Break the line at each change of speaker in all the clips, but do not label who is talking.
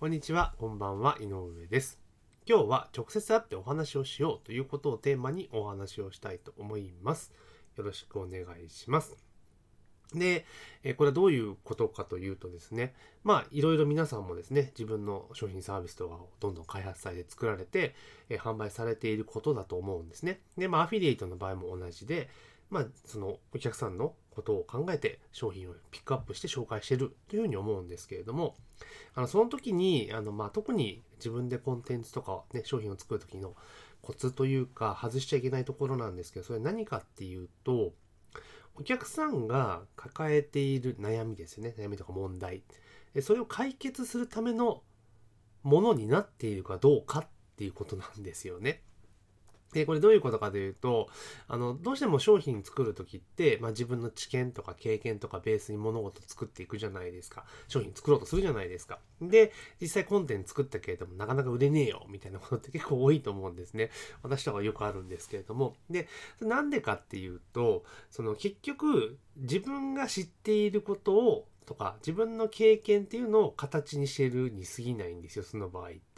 こんにちは、こんばんは、井上です。今日は直接会ってお話をしようということをテーマにお話をしたいと思います。よろしくお願いします。で、えこれはどういうことかというとですね、まあ、いろいろ皆さんもですね、自分の商品サービスとかをどんどん開発されて作られて、え販売されていることだと思うんですね。で、まあ、アフィリエイトの場合も同じで、まあ、そのお客さんのことを考えて商品をピックアップして紹介してるというふうに思うんですけれども、あのその時にあの、まあ、特に自分でコンテンツとか、ね、商品を作る時のコツというか外しちゃいけないところなんですけどそれ何かっていうとお客さんが抱えている悩みですよね悩みとか問題それを解決するためのものになっているかどうかっていうことなんですよね。で、これどういうことかというと、あの、どうしても商品作るときって、まあ自分の知見とか経験とかベースに物事作っていくじゃないですか。商品作ろうとするじゃないですか。で、実際コンテンツ作ったけれども、なかなか売れねえよ、みたいなことって結構多いと思うんですね。私とかよくあるんですけれども。で、なんでかっていうと、その結局、自分が知っていることを、とか、自分の経験っていうのを形にしてるに過ぎないんですよ、その場合って。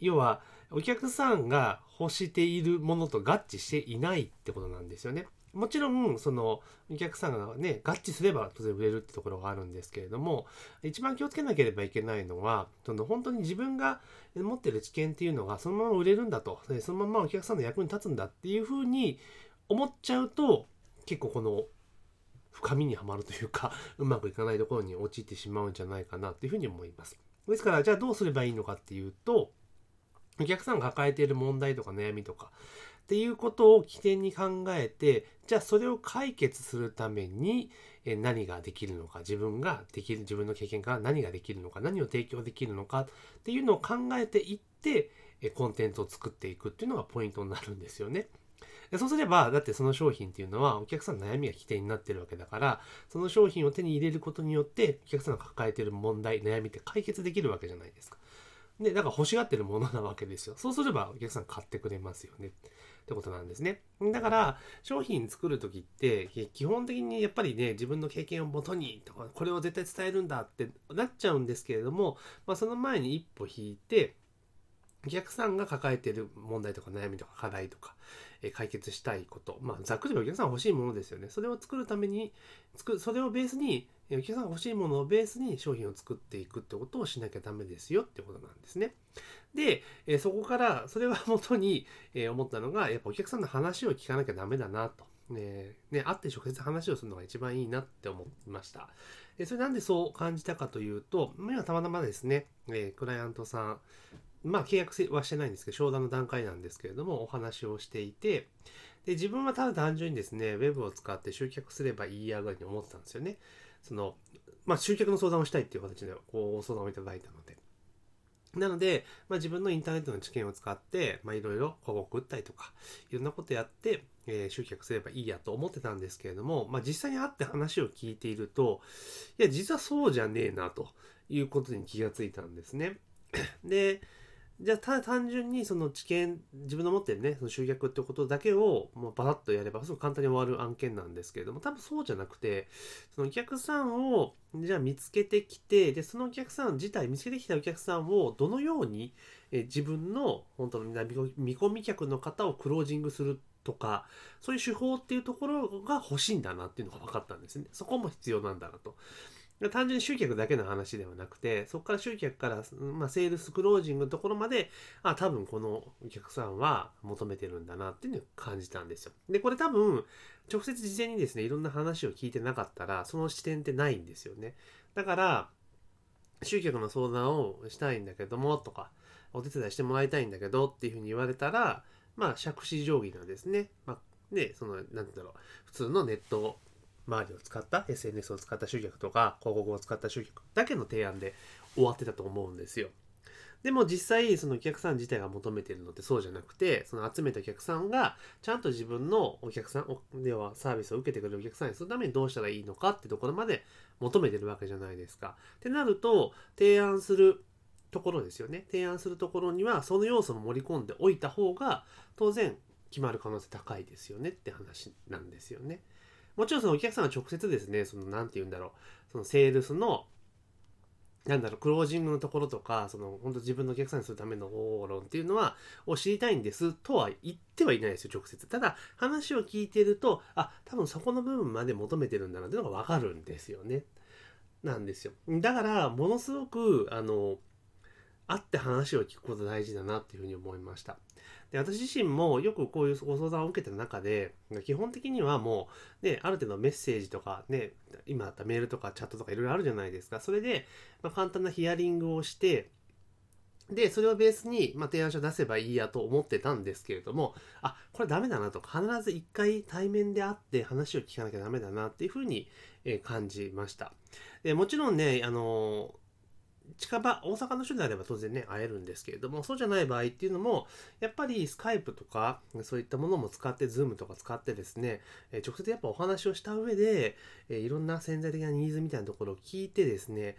要は、お客さんが欲しているものと合致していないってことなんですよね。もちろん、その、お客さんがね、合致すれば当然売れるってところがあるんですけれども、一番気をつけなければいけないのは、その本当に自分が持ってる知見っていうのがそのまま売れるんだと、そのままお客さんの役に立つんだっていうふうに思っちゃうと、結構この、深みにはまるというか、うまくいかないところに陥ってしまうんじゃないかなっていうふうに思います。ですから、じゃあどうすればいいのかっていうと、お客さんが抱えている問題とか悩みとかっていうことを起点に考えて、じゃあそれを解決するために何ができるのか、自分ができる、自分の経験から何ができるのか、何を提供できるのかっていうのを考えていって、コンテンツを作っていくっていうのがポイントになるんですよね。そうすれば、だってその商品っていうのはお客さんの悩みが起点になってるわけだから、その商品を手に入れることによって、お客さんが抱えている問題、悩みって解決できるわけじゃないですか。で、だから欲しがってるものなわけですよ。そうすればお客さん買ってくれますよね。ってことなんですね。だから、商品作るときって、基本的にやっぱりね、自分の経験をもとにとか、これを絶対伝えるんだってなっちゃうんですけれども、まあ、その前に一歩引いて、お客さんが抱えている問題とか悩みとか課題とか、え解決したいこと、まあ、ざっくりお客さん欲しいものですよね。それを作るために、作それをベースに、お客さんが欲しいものをベースに商品を作っていくってことをしなきゃダメですよってことなんですね。で、えそこから、それは元に、え思ったのが、やっぱお客さんの話を聞かなきゃダメだなと。ねね、会って直接話をするのが一番いいなって思いました。でそれなんでそう感じたかというと、今たまたまですね、えクライアントさん、まあ契約はしてないんですけど、商談の段階なんですけれども、お話をしていて、で、自分はただ単純にですね、ウェブを使って集客すればいいやぐらいに思ってたんですよね。その、まあ集客の相談をしたいっていう形で、こう、ご相談をいただいたので。なので、まあ、自分のインターネットの知見を使って、まあ、いろいろ広告打ったりとか、いろんなことやって、えー集客すればいいやと思ってたんですけれども、まあ、実際に会って話を聞いていると、いや、実はそうじゃねえな、ということに気がついたんですね。で、じゃあ、ただ単純にその知見、自分の持ってるね、その集客ってことだけをもうバラッとやれば、すごく簡単に終わる案件なんですけれども、多分そうじゃなくて、そのお客さんを、じゃあ見つけてきて、で、そのお客さん自体、見つけてきたお客さんをどのように、え自分の本当の見込み客の方をクロージングするとか、そういう手法っていうところが欲しいんだなっていうのが分かったんですね。そこも必要なんだなと。単純に集客だけの話ではなくて、そこから集客から、まあ、セールスクロージングのところまで、あ、多分このお客さんは求めてるんだなっていうのを感じたんですよ。で、これ多分、直接事前にですね、いろんな話を聞いてなかったら、その視点ってないんですよね。だから、集客の相談をしたいんだけども、とか、お手伝いしてもらいたいんだけどっていうふうに言われたら、まあ、杓子定規なんですね、まあ、で、その、なんて言うんだろう、普通のネット周りを使った SNS を使った集客とか広告を使った集客だけの提案で終わってたと思うんですよ。でも実際そのお客さん自体が求めてるのってそうじゃなくてその集めたお客さんがちゃんと自分のお客さんではサービスを受けてくれるお客さんにするためにどうしたらいいのかってところまで求めてるわけじゃないですか。ってなると提案するところですよね。提案するところにはその要素も盛り込んでおいた方が当然決まる可能性高いですよねって話なんですよね。もちろんそのお客さんは直接ですね、そのなんて言うんだろう、そのセールスのなんだろう、クロージングのところとか、その、本当自分のお客さんにするための方法論っていうのは、を知りたいんですとは言ってはいないですよ、直接。ただ、話を聞いてると、あ、多分そこの部分まで求めてるんだなっていうのがわかるんですよね。なんですよ。だから、ものすごく、あの、会って話を聞くこと大事だなっていうふうに思いました。で私自身もよくこういうご相談を受けてる中で、基本的にはもう、ね、ある程度メッセージとかね、今だったメールとかチャットとかいろいろあるじゃないですか。それで、まあ、簡単なヒアリングをして、で、それをベースに、まあ、提案書出せばいいやと思ってたんですけれども、あ、これダメだなと、必ず一回対面で会って話を聞かなきゃダメだなっていうふうに感じました。でもちろんね、あのー近場、大阪の人であれば当然ね、会えるんですけれども、そうじゃない場合っていうのも、やっぱりスカイプとか、そういったものも使って、ズームとか使ってですね、え直接やっぱお話をした上で、えいろんな潜在的なニーズみたいなところを聞いてですね、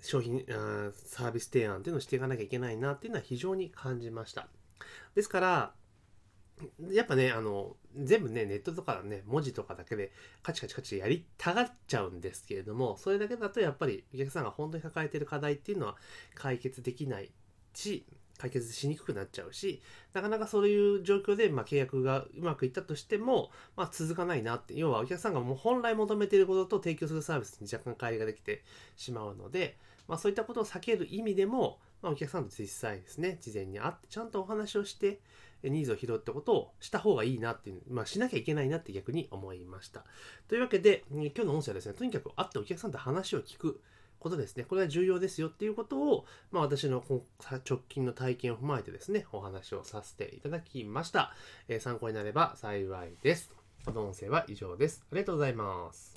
商品あ、サービス提案っていうのをしていかなきゃいけないなっていうのは非常に感じました。ですから、やっぱね、あの、全部ね、ネットとかね、文字とかだけでカチカチカチやりたがっちゃうんですけれども、それだけだとやっぱりお客さんが本当に抱えてる課題っていうのは解決できないし、解決しにくくなっちゃうし、なかなかそういう状況で、まあ、契約がうまくいったとしても、まあ、続かないなって、要はお客さんがもう本来求めていることと提供するサービスに若干乖離ができてしまうので、まあ、そういったことを避ける意味でも、まあ、お客さんと実際ですね、事前に会ってちゃんとお話をして、ニーズを拾ってことをした方がいいなっていう、まあ、しなきゃいけないなって逆に思いました。というわけで、今日の音声はですね、とにかく会ってお客さんと話を聞くことですね。これは重要ですよっていうことを、まあ、私の直近の体験を踏まえてですね、お話をさせていただきました。えー、参考になれば幸いです。この音声は以上です。ありがとうございます。